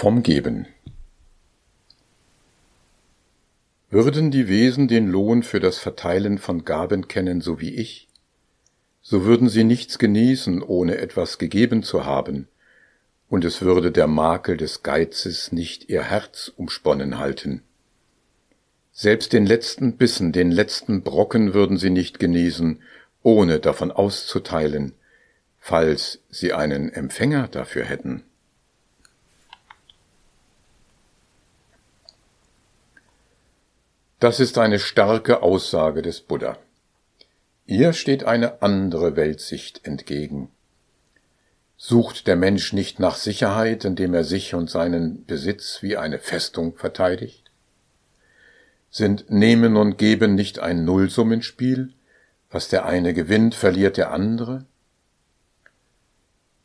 Vom Geben Würden die Wesen den Lohn für das Verteilen von Gaben kennen, so wie ich, so würden sie nichts genießen, ohne etwas gegeben zu haben, und es würde der Makel des Geizes nicht ihr Herz umsponnen halten. Selbst den letzten Bissen, den letzten Brocken würden sie nicht genießen, ohne davon auszuteilen, falls sie einen Empfänger dafür hätten. Das ist eine starke Aussage des Buddha. Ihr steht eine andere Weltsicht entgegen. Sucht der Mensch nicht nach Sicherheit, indem er sich und seinen Besitz wie eine Festung verteidigt? Sind Nehmen und Geben nicht ein Nullsummenspiel? Was der eine gewinnt, verliert der andere?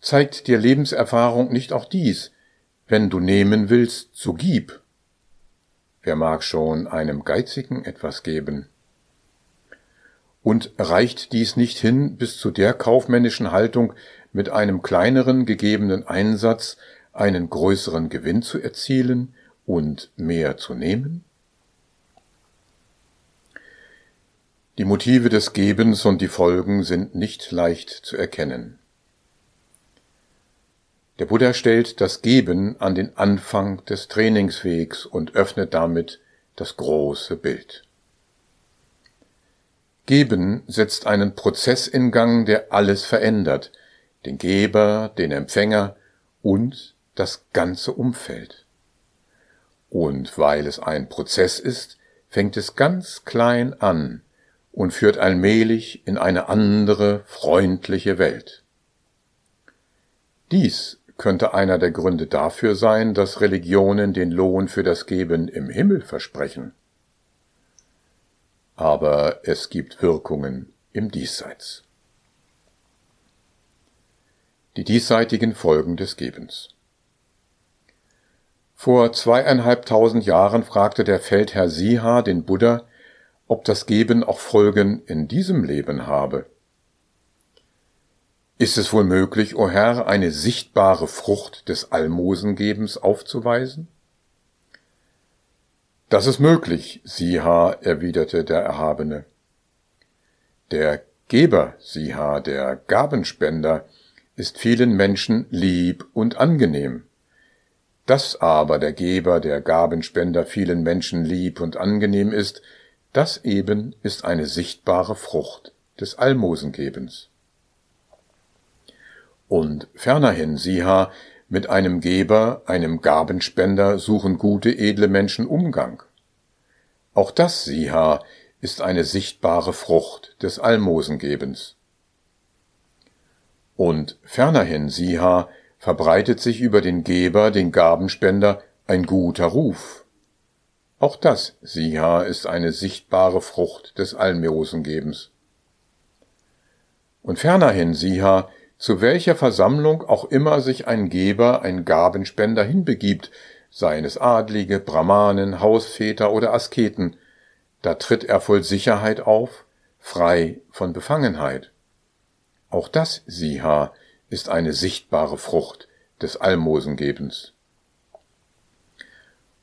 Zeigt dir Lebenserfahrung nicht auch dies? Wenn du nehmen willst, so gib. Wer mag schon einem Geizigen etwas geben? Und reicht dies nicht hin bis zu der kaufmännischen Haltung, mit einem kleineren gegebenen Einsatz einen größeren Gewinn zu erzielen und mehr zu nehmen? Die Motive des Gebens und die Folgen sind nicht leicht zu erkennen. Der Buddha stellt das Geben an den Anfang des Trainingswegs und öffnet damit das große Bild. Geben setzt einen Prozess in Gang, der alles verändert, den Geber, den Empfänger und das ganze Umfeld. Und weil es ein Prozess ist, fängt es ganz klein an und führt allmählich in eine andere, freundliche Welt. Dies könnte einer der Gründe dafür sein, dass Religionen den Lohn für das Geben im Himmel versprechen. Aber es gibt Wirkungen im Diesseits die diesseitigen Folgen des Gebens. Vor zweieinhalbtausend Jahren fragte der Feldherr Siha den Buddha, ob das Geben auch Folgen in diesem Leben habe. Ist es wohl möglich, o Herr, eine sichtbare Frucht des Almosengebens aufzuweisen? Das ist möglich, Siha, erwiderte der Erhabene. Der Geber, Siha, der Gabenspender, ist vielen Menschen lieb und angenehm. Dass aber der Geber, der Gabenspender vielen Menschen lieb und angenehm ist, das eben ist eine sichtbare Frucht des Almosengebens. Und fernerhin, Siha, mit einem Geber, einem Gabenspender suchen gute, edle Menschen Umgang. Auch das, Siha, ist eine sichtbare Frucht des Almosengebens. Und fernerhin, Siha, verbreitet sich über den Geber, den Gabenspender, ein guter Ruf. Auch das, Siha, ist eine sichtbare Frucht des Almosengebens. Und fernerhin, Siha, zu welcher Versammlung auch immer sich ein Geber, ein Gabenspender hinbegibt, seien es Adlige, Brahmanen, Hausväter oder Asketen, da tritt er voll Sicherheit auf, frei von Befangenheit. Auch das, Siha, ist eine sichtbare Frucht des Almosengebens.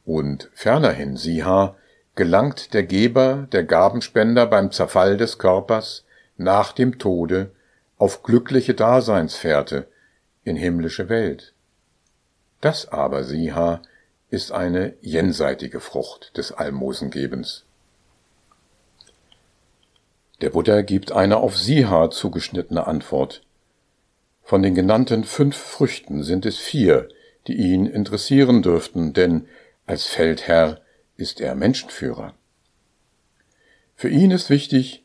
Und fernerhin, Siha, gelangt der Geber, der Gabenspender beim Zerfall des Körpers nach dem Tode auf glückliche Daseinsfährte in himmlische Welt. Das aber, Siha, ist eine jenseitige Frucht des Almosengebens. Der Buddha gibt eine auf Siha zugeschnittene Antwort. Von den genannten fünf Früchten sind es vier, die ihn interessieren dürften, denn als Feldherr ist er Menschenführer. Für ihn ist wichtig,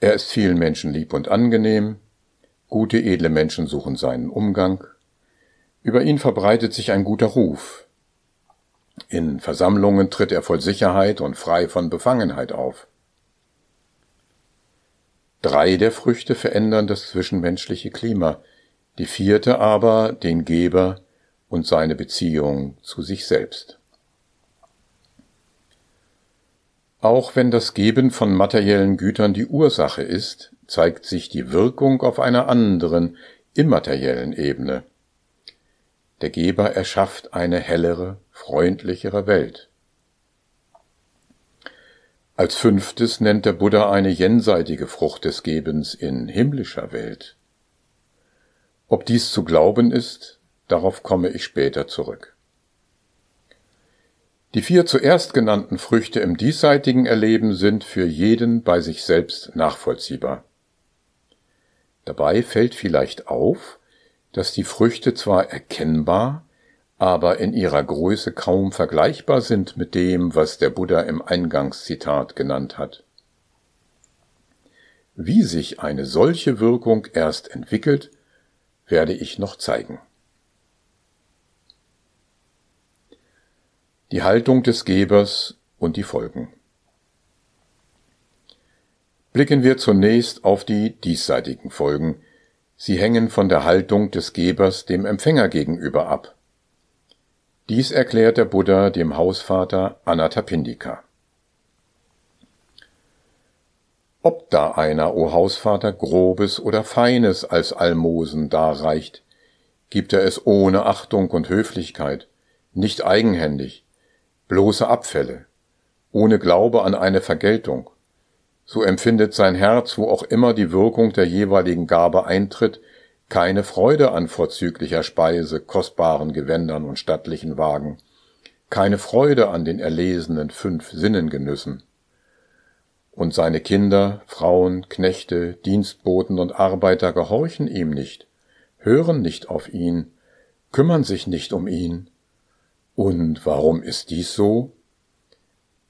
er ist vielen Menschen lieb und angenehm, gute edle Menschen suchen seinen Umgang, über ihn verbreitet sich ein guter Ruf, in Versammlungen tritt er voll Sicherheit und frei von Befangenheit auf. Drei der Früchte verändern das zwischenmenschliche Klima, die vierte aber den Geber und seine Beziehung zu sich selbst. Auch wenn das Geben von materiellen Gütern die Ursache ist, zeigt sich die Wirkung auf einer anderen, immateriellen Ebene. Der Geber erschafft eine hellere, freundlichere Welt. Als fünftes nennt der Buddha eine jenseitige Frucht des Gebens in himmlischer Welt. Ob dies zu glauben ist, darauf komme ich später zurück. Die vier zuerst genannten Früchte im diesseitigen Erleben sind für jeden bei sich selbst nachvollziehbar. Dabei fällt vielleicht auf, dass die Früchte zwar erkennbar, aber in ihrer Größe kaum vergleichbar sind mit dem, was der Buddha im Eingangszitat genannt hat. Wie sich eine solche Wirkung erst entwickelt, werde ich noch zeigen. Die Haltung des Gebers und die Folgen. Blicken wir zunächst auf die diesseitigen Folgen. Sie hängen von der Haltung des Gebers dem Empfänger gegenüber ab. Dies erklärt der Buddha dem Hausvater Anathapindika. Ob da einer, o Hausvater, grobes oder feines als Almosen darreicht, gibt er es ohne Achtung und Höflichkeit, nicht eigenhändig, bloße Abfälle, ohne Glaube an eine Vergeltung. So empfindet sein Herz, wo auch immer die Wirkung der jeweiligen Gabe eintritt, keine Freude an vorzüglicher Speise, kostbaren Gewändern und stattlichen Wagen, keine Freude an den erlesenen fünf Sinnengenüssen und seine Kinder, Frauen, Knechte, Dienstboten und Arbeiter gehorchen ihm nicht, hören nicht auf ihn, kümmern sich nicht um ihn. Und warum ist dies so?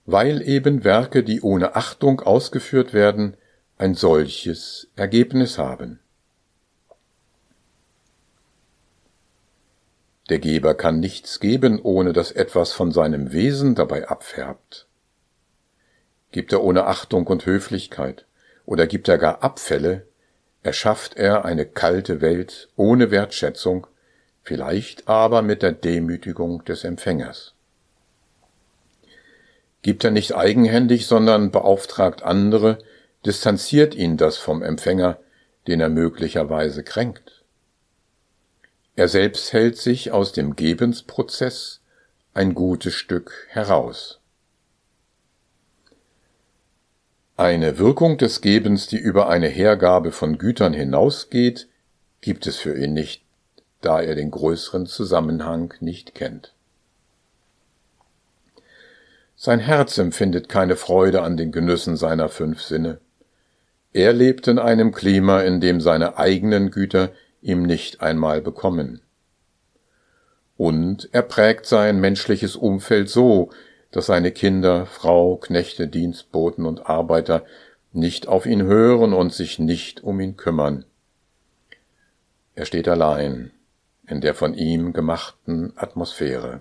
Weil eben Werke, die ohne Achtung ausgeführt werden, ein solches Ergebnis haben. Der Geber kann nichts geben, ohne dass etwas von seinem Wesen dabei abfärbt. Gibt er ohne Achtung und Höflichkeit oder gibt er gar Abfälle, erschafft er eine kalte Welt ohne Wertschätzung, vielleicht aber mit der Demütigung des Empfängers. Gibt er nicht eigenhändig, sondern beauftragt andere, distanziert ihn das vom Empfänger, den er möglicherweise kränkt. Er selbst hält sich aus dem Gebensprozess ein gutes Stück heraus. Eine Wirkung des Gebens, die über eine Hergabe von Gütern hinausgeht, gibt es für ihn nicht, da er den größeren Zusammenhang nicht kennt. Sein Herz empfindet keine Freude an den Genüssen seiner fünf Sinne. Er lebt in einem Klima, in dem seine eigenen Güter ihm nicht einmal bekommen. Und er prägt sein menschliches Umfeld so, dass seine Kinder, Frau, Knechte, Dienstboten und Arbeiter nicht auf ihn hören und sich nicht um ihn kümmern. Er steht allein in der von ihm gemachten Atmosphäre.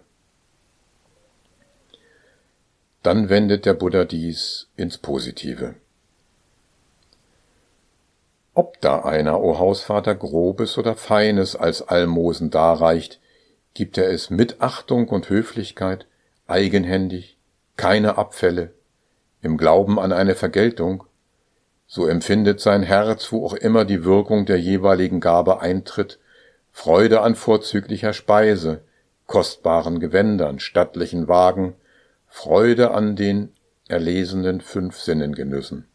Dann wendet der Buddha dies ins Positive. Ob da einer, o Hausvater, grobes oder feines als Almosen darreicht, gibt er es mit Achtung und Höflichkeit, eigenhändig, keine Abfälle, im Glauben an eine Vergeltung, so empfindet sein Herz, wo auch immer die Wirkung der jeweiligen Gabe eintritt, Freude an vorzüglicher Speise, kostbaren Gewändern, stattlichen Wagen, Freude an den erlesenen fünf Sinnengenüssen.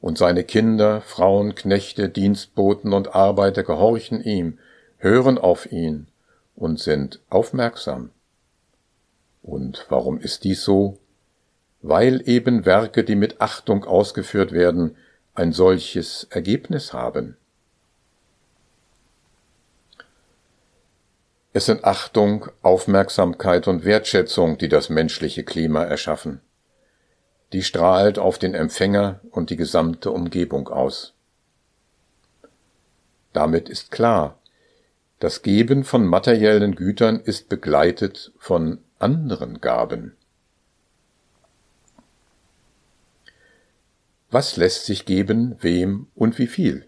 Und seine Kinder, Frauen, Knechte, Dienstboten und Arbeiter gehorchen ihm, hören auf ihn und sind aufmerksam. Und warum ist dies so? Weil eben Werke, die mit Achtung ausgeführt werden, ein solches Ergebnis haben. Es sind Achtung, Aufmerksamkeit und Wertschätzung, die das menschliche Klima erschaffen. Die strahlt auf den Empfänger und die gesamte Umgebung aus. Damit ist klar, das Geben von materiellen Gütern ist begleitet von anderen Gaben. Was lässt sich geben, wem und wie viel?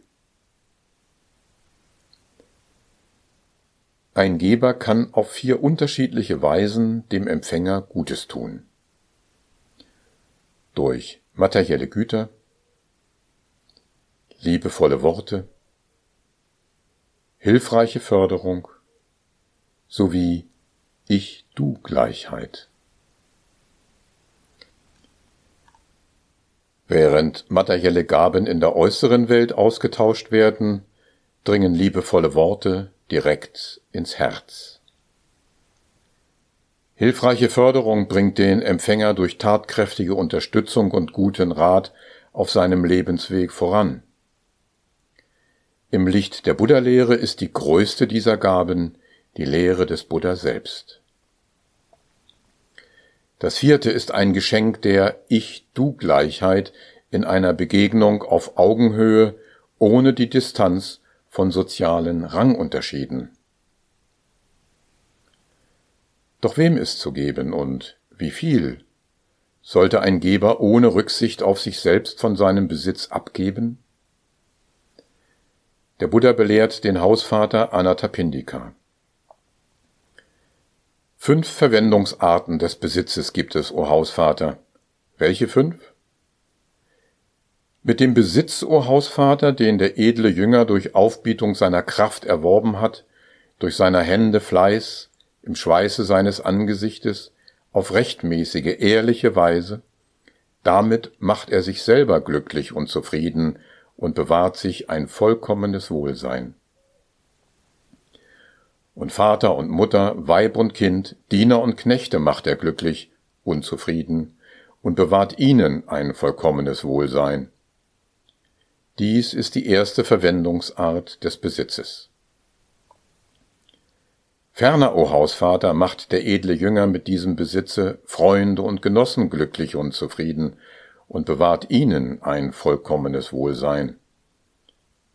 Ein Geber kann auf vier unterschiedliche Weisen dem Empfänger Gutes tun. Durch materielle Güter, liebevolle Worte, hilfreiche Förderung sowie Ich-Du-Gleichheit. Während materielle Gaben in der äußeren Welt ausgetauscht werden, dringen liebevolle Worte direkt ins Herz. Hilfreiche Förderung bringt den Empfänger durch tatkräftige Unterstützung und guten Rat auf seinem Lebensweg voran. Im Licht der Buddha-Lehre ist die größte dieser Gaben die Lehre des Buddha selbst. Das vierte ist ein Geschenk der Ich-Du-Gleichheit in einer Begegnung auf Augenhöhe ohne die Distanz von sozialen Rangunterschieden. Doch wem ist zu geben und wie viel? Sollte ein Geber ohne Rücksicht auf sich selbst von seinem Besitz abgeben? Der Buddha belehrt den Hausvater Anathapindika. Fünf Verwendungsarten des Besitzes gibt es, o Hausvater. Welche fünf? Mit dem Besitz, o Hausvater, den der edle Jünger durch Aufbietung seiner Kraft erworben hat, durch seiner Hände Fleiß, im Schweiße seines Angesichtes, auf rechtmäßige, ehrliche Weise, damit macht er sich selber glücklich und zufrieden und bewahrt sich ein vollkommenes Wohlsein und Vater und Mutter, Weib und Kind, Diener und Knechte macht er glücklich, unzufrieden und bewahrt ihnen ein vollkommenes Wohlsein. Dies ist die erste Verwendungsart des Besitzes. Ferner, o Hausvater, macht der edle Jünger mit diesem Besitze Freunde und Genossen glücklich und zufrieden und bewahrt ihnen ein vollkommenes Wohlsein.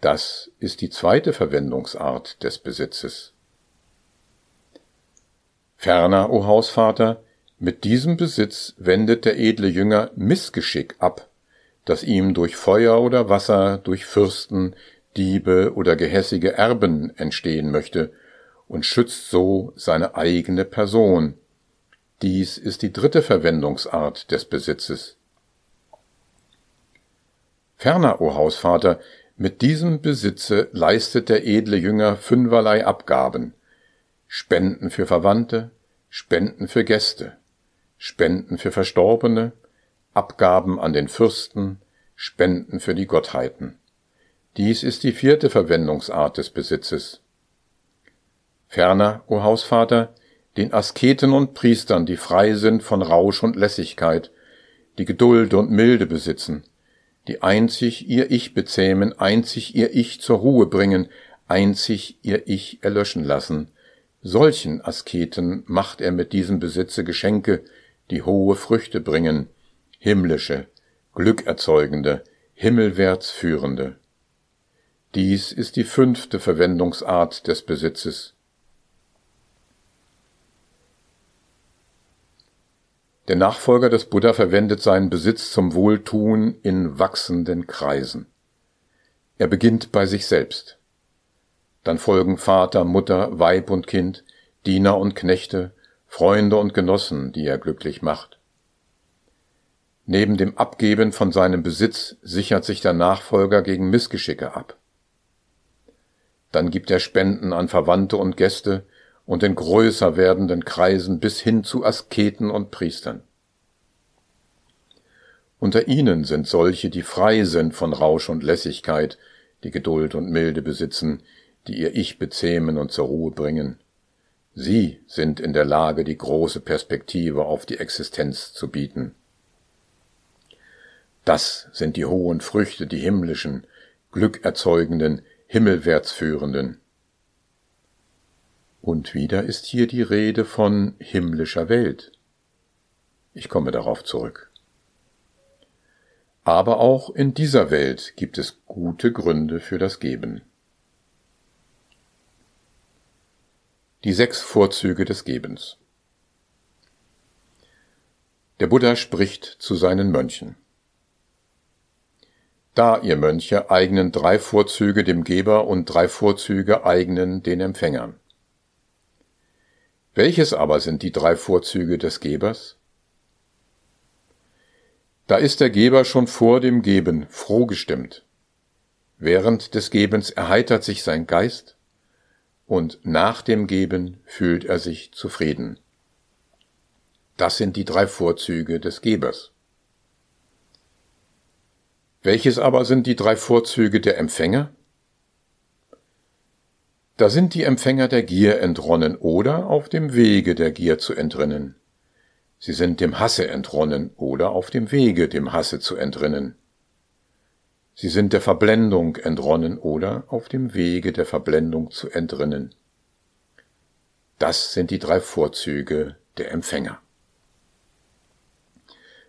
Das ist die zweite Verwendungsart des Besitzes. Ferner, o Hausvater, mit diesem Besitz wendet der edle Jünger Missgeschick ab, das ihm durch Feuer oder Wasser, durch Fürsten, Diebe oder gehässige Erben entstehen möchte, und schützt so seine eigene Person. Dies ist die dritte Verwendungsart des Besitzes. Ferner, o Hausvater, mit diesem Besitze leistet der edle Jünger fünferlei Abgaben, Spenden für Verwandte, Spenden für Gäste, Spenden für Verstorbene, Abgaben an den Fürsten, Spenden für die Gottheiten. Dies ist die vierte Verwendungsart des Besitzes. Ferner, o Hausvater, den Asketen und Priestern, die frei sind von Rausch und Lässigkeit, die Geduld und Milde besitzen, die einzig ihr Ich bezähmen, einzig ihr Ich zur Ruhe bringen, einzig ihr Ich erlöschen lassen, Solchen Asketen macht er mit diesem Besitze Geschenke, die hohe Früchte bringen, himmlische, glückerzeugende, himmelwärts führende. Dies ist die fünfte Verwendungsart des Besitzes. Der Nachfolger des Buddha verwendet seinen Besitz zum Wohltun in wachsenden Kreisen. Er beginnt bei sich selbst. Dann folgen Vater, Mutter, Weib und Kind, Diener und Knechte, Freunde und Genossen, die er glücklich macht. Neben dem Abgeben von seinem Besitz sichert sich der Nachfolger gegen Missgeschicke ab. Dann gibt er Spenden an Verwandte und Gäste und in größer werdenden Kreisen bis hin zu Asketen und Priestern. Unter ihnen sind solche, die frei sind von Rausch und Lässigkeit, die Geduld und Milde besitzen, die ihr Ich bezähmen und zur Ruhe bringen. Sie sind in der Lage, die große Perspektive auf die Existenz zu bieten. Das sind die hohen Früchte, die himmlischen, glückerzeugenden, himmelwärts führenden. Und wieder ist hier die Rede von himmlischer Welt. Ich komme darauf zurück. Aber auch in dieser Welt gibt es gute Gründe für das Geben. Die sechs Vorzüge des Gebens. Der Buddha spricht zu seinen Mönchen. Da, ihr Mönche, eignen drei Vorzüge dem Geber und drei Vorzüge eignen den Empfängern. Welches aber sind die drei Vorzüge des Gebers? Da ist der Geber schon vor dem Geben froh gestimmt. Während des Gebens erheitert sich sein Geist, und nach dem Geben fühlt er sich zufrieden. Das sind die drei Vorzüge des Gebers. Welches aber sind die drei Vorzüge der Empfänger? Da sind die Empfänger der Gier entronnen oder auf dem Wege der Gier zu entrinnen. Sie sind dem Hasse entronnen oder auf dem Wege dem Hasse zu entrinnen. Sie sind der Verblendung entronnen oder auf dem Wege der Verblendung zu entrinnen. Das sind die drei Vorzüge der Empfänger.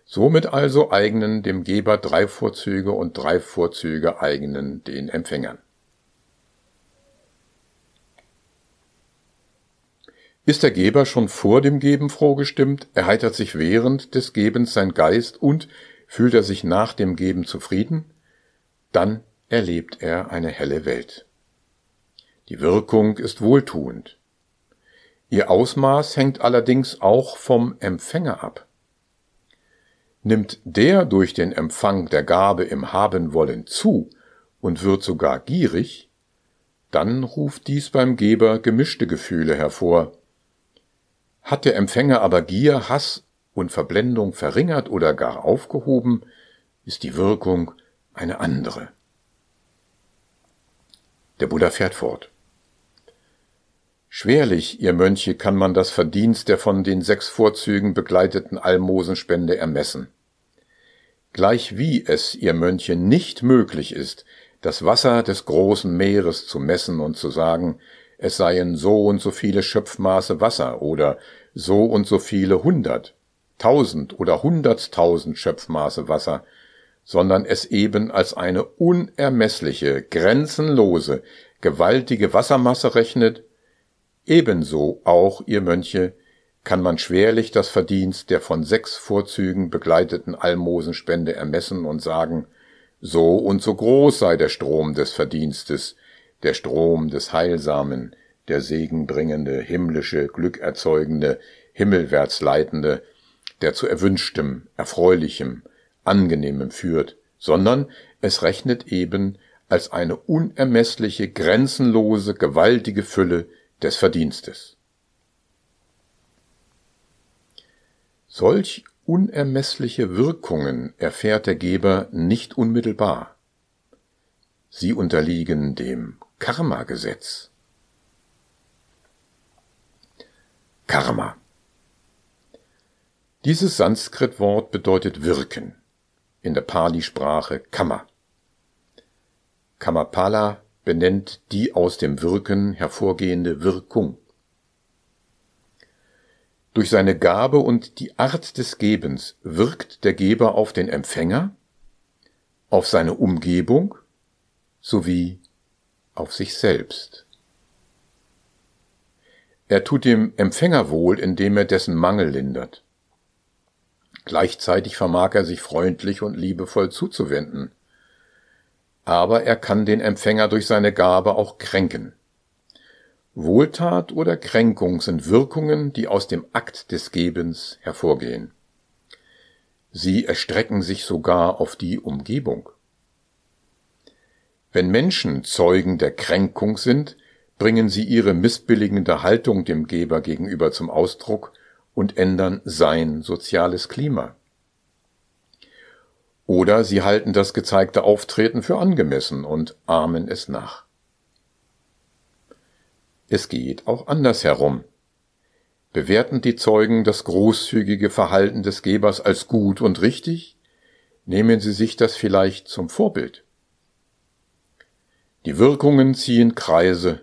Somit also eignen dem Geber drei Vorzüge und drei Vorzüge eignen den Empfängern. Ist der Geber schon vor dem Geben froh gestimmt, erheitert sich während des Gebens sein Geist und fühlt er sich nach dem Geben zufrieden, dann erlebt er eine helle Welt. Die Wirkung ist wohltuend. Ihr Ausmaß hängt allerdings auch vom Empfänger ab. Nimmt der durch den Empfang der Gabe im Haben wollen zu und wird sogar gierig, dann ruft dies beim Geber gemischte Gefühle hervor. Hat der Empfänger aber Gier, Hass und Verblendung verringert oder gar aufgehoben, ist die Wirkung eine andere. Der Buddha fährt fort. Schwerlich, ihr Mönche, kann man das Verdienst der von den sechs Vorzügen begleiteten Almosenspende ermessen. Gleichwie es, ihr Mönche, nicht möglich ist, das Wasser des großen Meeres zu messen und zu sagen, es seien so und so viele Schöpfmaße Wasser oder so und so viele hundert, tausend oder hunderttausend Schöpfmaße Wasser, sondern es eben als eine unermessliche, grenzenlose, gewaltige Wassermasse rechnet, ebenso auch, ihr Mönche, kann man schwerlich das Verdienst der von sechs Vorzügen begleiteten Almosenspende ermessen und sagen, so und so groß sei der Strom des Verdienstes, der Strom des Heilsamen, der segenbringende, himmlische, glückerzeugende, himmelwärts leitende, der zu erwünschtem, erfreulichem, angenehmem führt, sondern es rechnet eben als eine unermessliche, grenzenlose, gewaltige Fülle des Verdienstes. Solch unermessliche Wirkungen erfährt der Geber nicht unmittelbar. Sie unterliegen dem Karma-Gesetz. Karma. Dieses Sanskrit-Wort bedeutet wirken, in der Pali-Sprache Kamma. Kamapala benennt die aus dem Wirken hervorgehende Wirkung. Durch seine Gabe und die Art des Gebens wirkt der Geber auf den Empfänger, auf seine Umgebung sowie auf sich selbst. Er tut dem Empfänger wohl, indem er dessen Mangel lindert. Gleichzeitig vermag er sich freundlich und liebevoll zuzuwenden. Aber er kann den Empfänger durch seine Gabe auch kränken. Wohltat oder Kränkung sind Wirkungen, die aus dem Akt des Gebens hervorgehen. Sie erstrecken sich sogar auf die Umgebung. Wenn Menschen Zeugen der Kränkung sind, bringen sie ihre missbilligende Haltung dem Geber gegenüber zum Ausdruck und ändern sein soziales Klima. Oder sie halten das gezeigte Auftreten für angemessen und ahmen es nach. Es geht auch andersherum. Bewerten die Zeugen das großzügige Verhalten des Gebers als gut und richtig? Nehmen sie sich das vielleicht zum Vorbild? Die Wirkungen ziehen Kreise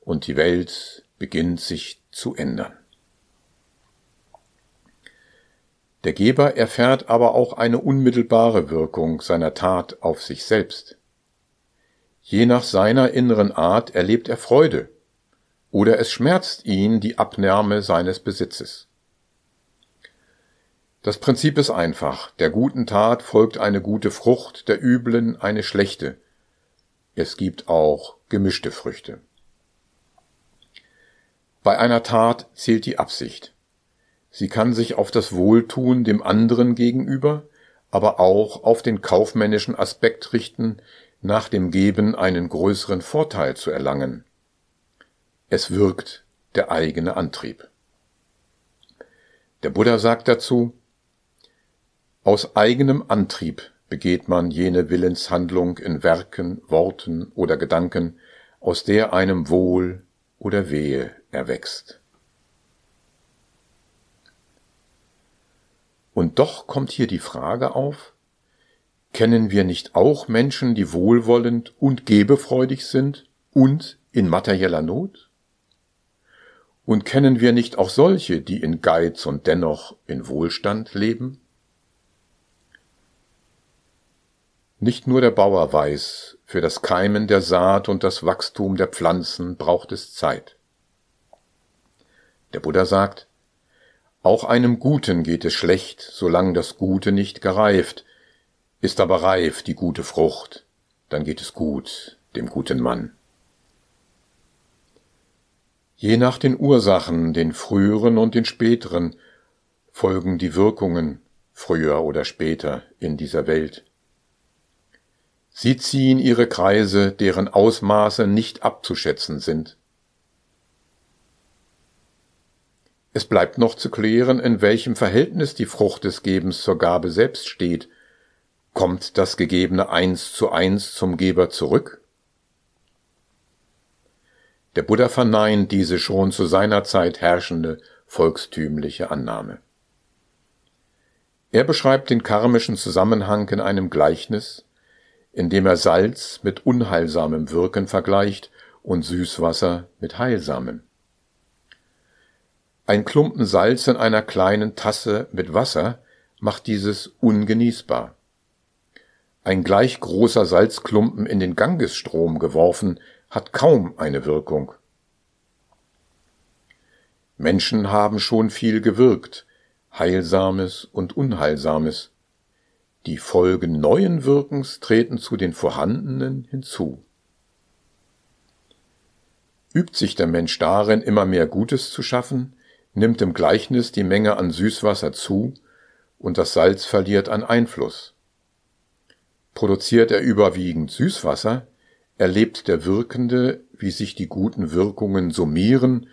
und die Welt beginnt sich zu ändern. Der Geber erfährt aber auch eine unmittelbare Wirkung seiner Tat auf sich selbst. Je nach seiner inneren Art erlebt er Freude, oder es schmerzt ihn die Abnahme seines Besitzes. Das Prinzip ist einfach. Der guten Tat folgt eine gute Frucht, der üblen eine schlechte. Es gibt auch gemischte Früchte. Bei einer Tat zählt die Absicht. Sie kann sich auf das Wohltun dem anderen gegenüber, aber auch auf den kaufmännischen Aspekt richten, nach dem Geben einen größeren Vorteil zu erlangen. Es wirkt der eigene Antrieb. Der Buddha sagt dazu, aus eigenem Antrieb begeht man jene Willenshandlung in Werken, Worten oder Gedanken, aus der einem Wohl oder Wehe erwächst. Und doch kommt hier die Frage auf, kennen wir nicht auch Menschen, die wohlwollend und gebefreudig sind und in materieller Not? Und kennen wir nicht auch solche, die in Geiz und dennoch in Wohlstand leben? Nicht nur der Bauer weiß, für das Keimen der Saat und das Wachstum der Pflanzen braucht es Zeit. Der Buddha sagt, auch einem Guten geht es schlecht, solange das Gute nicht gereift, ist aber reif die gute Frucht, dann geht es gut dem guten Mann. Je nach den Ursachen, den früheren und den späteren, folgen die Wirkungen früher oder später in dieser Welt. Sie ziehen ihre Kreise, deren Ausmaße nicht abzuschätzen sind. Es bleibt noch zu klären, in welchem Verhältnis die Frucht des Gebens zur Gabe selbst steht. Kommt das Gegebene eins zu eins zum Geber zurück? Der Buddha verneint diese schon zu seiner Zeit herrschende volkstümliche Annahme. Er beschreibt den karmischen Zusammenhang in einem Gleichnis, indem er Salz mit unheilsamem Wirken vergleicht und Süßwasser mit heilsamem. Ein Klumpen Salz in einer kleinen Tasse mit Wasser macht dieses ungenießbar. Ein gleich großer Salzklumpen in den Gangesstrom geworfen hat kaum eine Wirkung. Menschen haben schon viel gewirkt, Heilsames und Unheilsames, die Folgen neuen Wirkens treten zu den vorhandenen hinzu. Übt sich der Mensch darin, immer mehr Gutes zu schaffen, nimmt im Gleichnis die Menge an Süßwasser zu und das Salz verliert an Einfluss. Produziert er überwiegend Süßwasser, erlebt der Wirkende, wie sich die guten Wirkungen summieren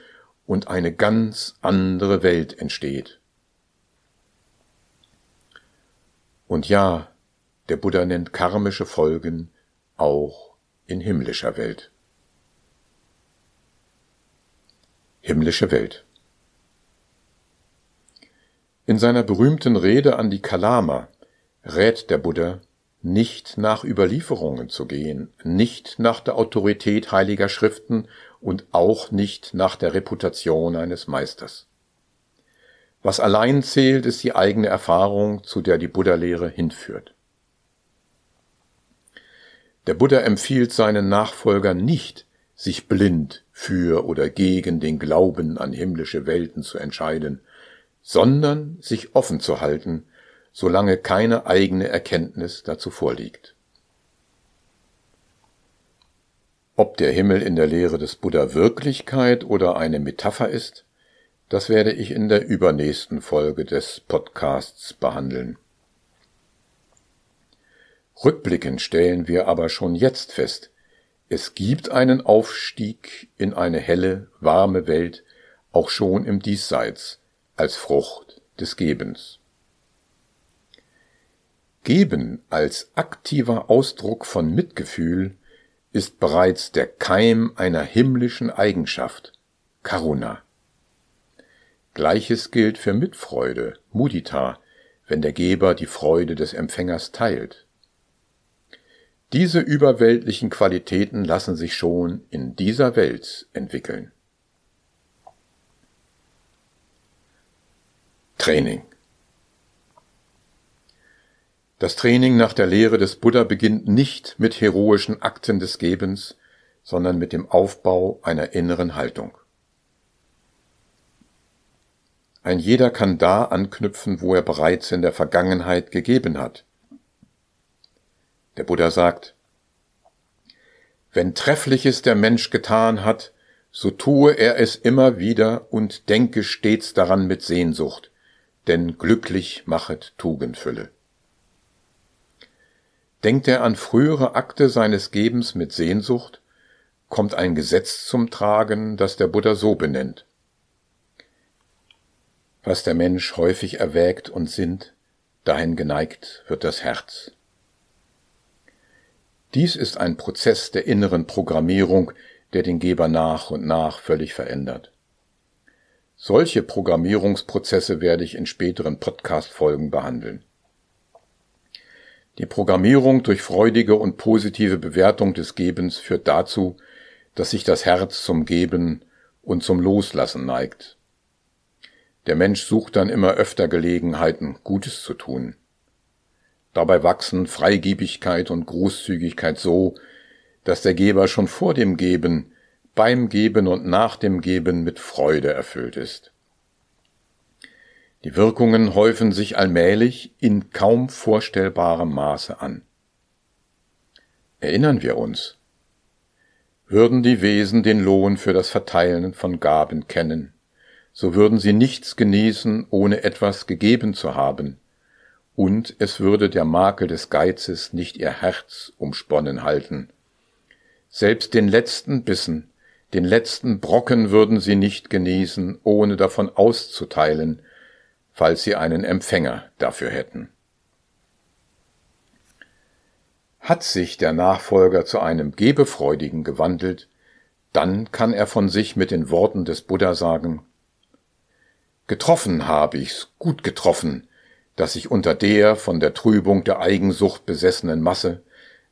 und eine ganz andere Welt entsteht. Und ja, der Buddha nennt karmische Folgen auch in himmlischer Welt. Himmlische Welt. In seiner berühmten Rede an die Kalama rät der Buddha, nicht nach Überlieferungen zu gehen, nicht nach der Autorität heiliger Schriften und auch nicht nach der Reputation eines Meisters. Was allein zählt, ist die eigene Erfahrung, zu der die Buddha-Lehre hinführt. Der Buddha empfiehlt seinen Nachfolgern nicht, sich blind für oder gegen den Glauben an himmlische Welten zu entscheiden, sondern sich offen zu halten, solange keine eigene Erkenntnis dazu vorliegt. Ob der Himmel in der Lehre des Buddha Wirklichkeit oder eine Metapher ist, das werde ich in der übernächsten Folge des Podcasts behandeln. Rückblickend stellen wir aber schon jetzt fest, es gibt einen Aufstieg in eine helle, warme Welt, auch schon im Diesseits, als Frucht des Gebens. Geben als aktiver Ausdruck von Mitgefühl ist bereits der Keim einer himmlischen Eigenschaft, Karuna. Gleiches gilt für Mitfreude, Mudita, wenn der Geber die Freude des Empfängers teilt. Diese überweltlichen Qualitäten lassen sich schon in dieser Welt entwickeln. Training Das Training nach der Lehre des Buddha beginnt nicht mit heroischen Akten des Gebens, sondern mit dem Aufbau einer inneren Haltung. Ein jeder kann da anknüpfen, wo er bereits in der Vergangenheit gegeben hat. Der Buddha sagt, wenn Treffliches der Mensch getan hat, so tue er es immer wieder und denke stets daran mit Sehnsucht, denn glücklich machet Tugendfülle. Denkt er an frühere Akte seines Gebens mit Sehnsucht, kommt ein Gesetz zum Tragen, das der Buddha so benennt. Was der Mensch häufig erwägt und sinnt, dahin geneigt wird das Herz. Dies ist ein Prozess der inneren Programmierung, der den Geber nach und nach völlig verändert. Solche Programmierungsprozesse werde ich in späteren Podcast-Folgen behandeln. Die Programmierung durch freudige und positive Bewertung des Gebens führt dazu, dass sich das Herz zum Geben und zum Loslassen neigt. Der Mensch sucht dann immer öfter Gelegenheiten, Gutes zu tun. Dabei wachsen Freigebigkeit und Großzügigkeit so, dass der Geber schon vor dem Geben, beim Geben und nach dem Geben mit Freude erfüllt ist. Die Wirkungen häufen sich allmählich in kaum vorstellbarem Maße an. Erinnern wir uns, würden die Wesen den Lohn für das Verteilen von Gaben kennen, so würden sie nichts genießen, ohne etwas gegeben zu haben, und es würde der Makel des Geizes nicht ihr Herz umsponnen halten. Selbst den letzten Bissen, den letzten Brocken würden sie nicht genießen, ohne davon auszuteilen, falls sie einen Empfänger dafür hätten. Hat sich der Nachfolger zu einem Gebefreudigen gewandelt, dann kann er von sich mit den Worten des Buddha sagen, Getroffen habe ich's, gut getroffen, dass ich unter der von der Trübung der Eigensucht besessenen Masse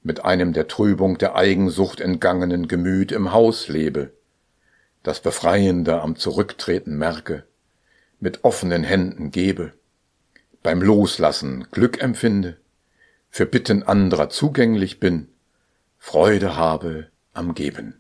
mit einem der Trübung der Eigensucht entgangenen Gemüt im Haus lebe, das Befreiende am Zurücktreten merke, mit offenen Händen gebe, beim Loslassen Glück empfinde, für Bitten anderer zugänglich bin, Freude habe am Geben.